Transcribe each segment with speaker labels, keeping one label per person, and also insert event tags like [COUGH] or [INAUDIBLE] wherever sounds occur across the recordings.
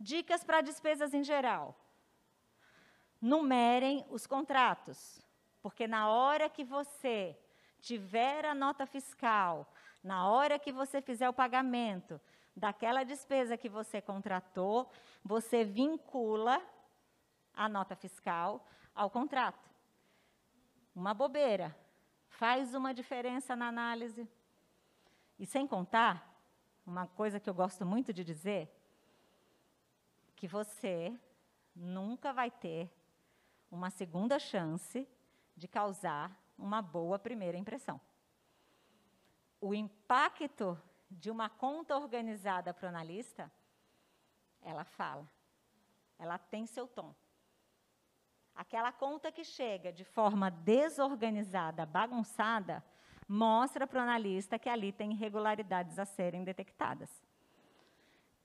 Speaker 1: Dicas para despesas em geral. Numerem os contratos, porque na hora que você tiver a nota fiscal, na hora que você fizer o pagamento daquela despesa que você contratou, você vincula a nota fiscal ao contrato. Uma bobeira. Faz uma diferença na análise. E sem contar, uma coisa que eu gosto muito de dizer, que você nunca vai ter uma segunda chance de causar uma boa primeira impressão. O impacto de uma conta organizada para o analista, ela fala, ela tem seu tom. Aquela conta que chega de forma desorganizada, bagunçada, mostra para o analista que ali tem irregularidades a serem detectadas.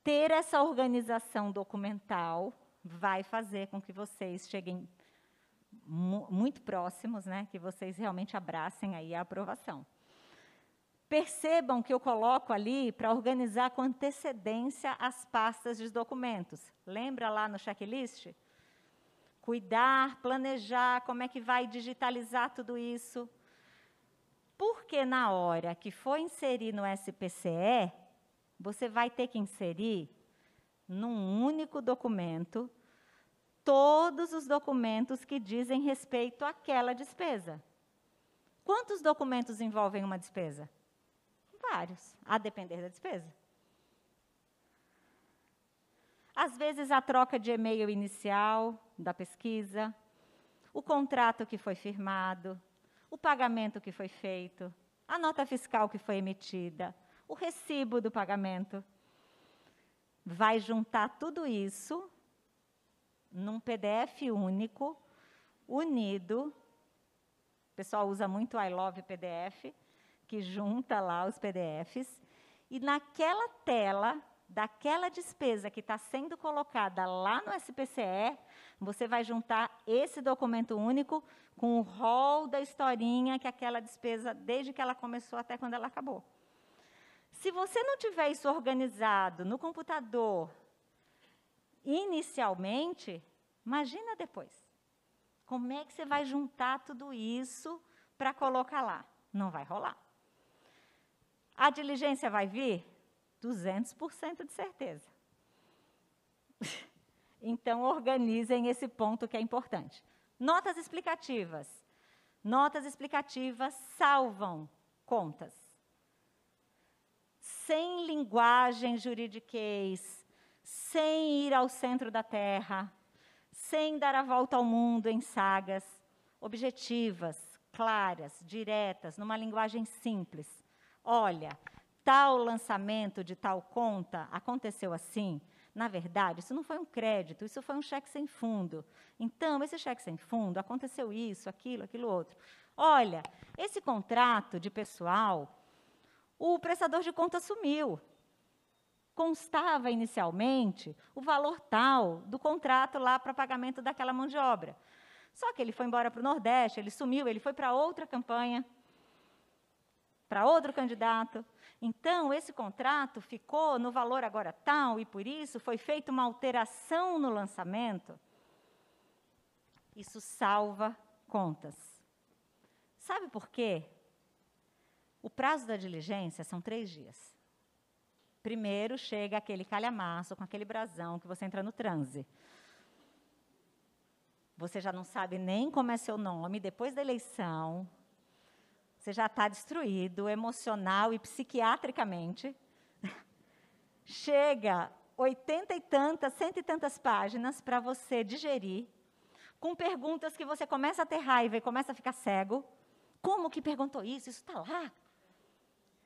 Speaker 1: Ter essa organização documental vai fazer com que vocês cheguem mu muito próximos, né, que vocês realmente abracem aí a aprovação. Percebam que eu coloco ali para organizar com antecedência as pastas de documentos. Lembra lá no checklist? Cuidar, planejar, como é que vai digitalizar tudo isso. Porque na hora que for inserir no SPCE, você vai ter que inserir num único documento todos os documentos que dizem respeito àquela despesa. Quantos documentos envolvem uma despesa? Vários, a depender da despesa. Às vezes, a troca de e-mail inicial da pesquisa, o contrato que foi firmado, o pagamento que foi feito, a nota fiscal que foi emitida, o recibo do pagamento. Vai juntar tudo isso num PDF único, unido. O pessoal usa muito I Love PDF, que junta lá os PDFs. E naquela tela, daquela despesa que está sendo colocada lá no SPCE, você vai juntar esse documento único com o rol da historinha que aquela despesa, desde que ela começou até quando ela acabou. Se você não tiver isso organizado no computador, inicialmente, imagina depois. Como é que você vai juntar tudo isso para colocar lá? Não vai rolar. A diligência vai vir? 200% de certeza. [LAUGHS] então, organizem esse ponto que é importante. Notas explicativas. Notas explicativas salvam contas. Sem linguagem juridiquês, sem ir ao centro da terra, sem dar a volta ao mundo em sagas, objetivas, claras, diretas, numa linguagem simples. Olha, tal lançamento de tal conta aconteceu assim. Na verdade, isso não foi um crédito, isso foi um cheque sem fundo. Então, esse cheque sem fundo aconteceu isso, aquilo, aquilo outro. Olha, esse contrato de pessoal, o prestador de conta sumiu constava inicialmente o valor tal do contrato lá para pagamento daquela mão de obra. Só que ele foi embora para o Nordeste, ele sumiu, ele foi para outra campanha, para outro candidato. Então, esse contrato ficou no valor agora tal, e por isso foi feita uma alteração no lançamento. Isso salva contas. Sabe por quê? O prazo da diligência são três dias. Primeiro chega aquele calhamaço com aquele brasão que você entra no transe. Você já não sabe nem como é seu nome depois da eleição. Você já está destruído emocional e psiquiatricamente. [LAUGHS] Chega oitenta e tantas, cento e tantas páginas para você digerir, com perguntas que você começa a ter raiva e começa a ficar cego. Como que perguntou isso? Isso está lá.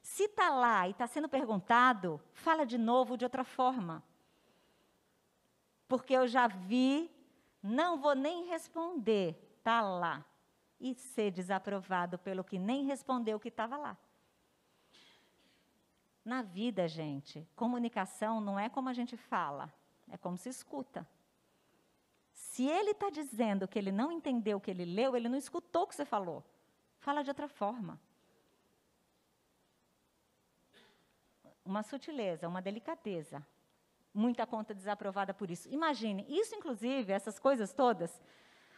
Speaker 1: Se está lá e está sendo perguntado, fala de novo de outra forma. Porque eu já vi, não vou nem responder, está lá. E ser desaprovado pelo que nem respondeu o que estava lá. Na vida, gente, comunicação não é como a gente fala, é como se escuta. Se ele está dizendo que ele não entendeu o que ele leu, ele não escutou o que você falou. Fala de outra forma. Uma sutileza, uma delicadeza muita conta desaprovada por isso. Imagine, isso inclusive, essas coisas todas,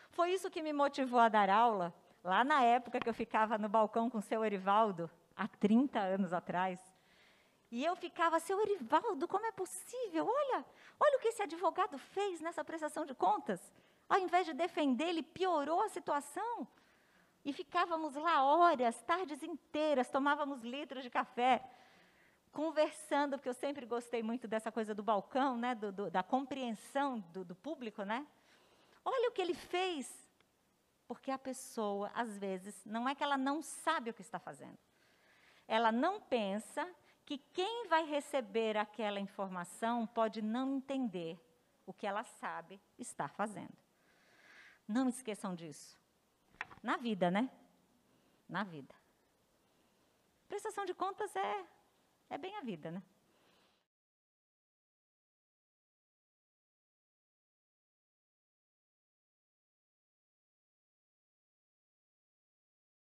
Speaker 1: foi isso que me motivou a dar aula, lá na época que eu ficava no balcão com o seu Erivaldo, há 30 anos atrás. E eu ficava, seu Erivaldo, como é possível? Olha, olha o que esse advogado fez nessa prestação de contas. Ao invés de defender, ele piorou a situação. E ficávamos lá horas, tardes inteiras, tomávamos litros de café, conversando, porque eu sempre gostei muito dessa coisa do balcão, né, do, do, da compreensão do, do público, né? Olha o que ele fez. Porque a pessoa, às vezes, não é que ela não sabe o que está fazendo. Ela não pensa que quem vai receber aquela informação pode não entender o que ela sabe estar fazendo. Não esqueçam disso. Na vida, né? Na vida. Prestação de contas é, é bem a vida, né?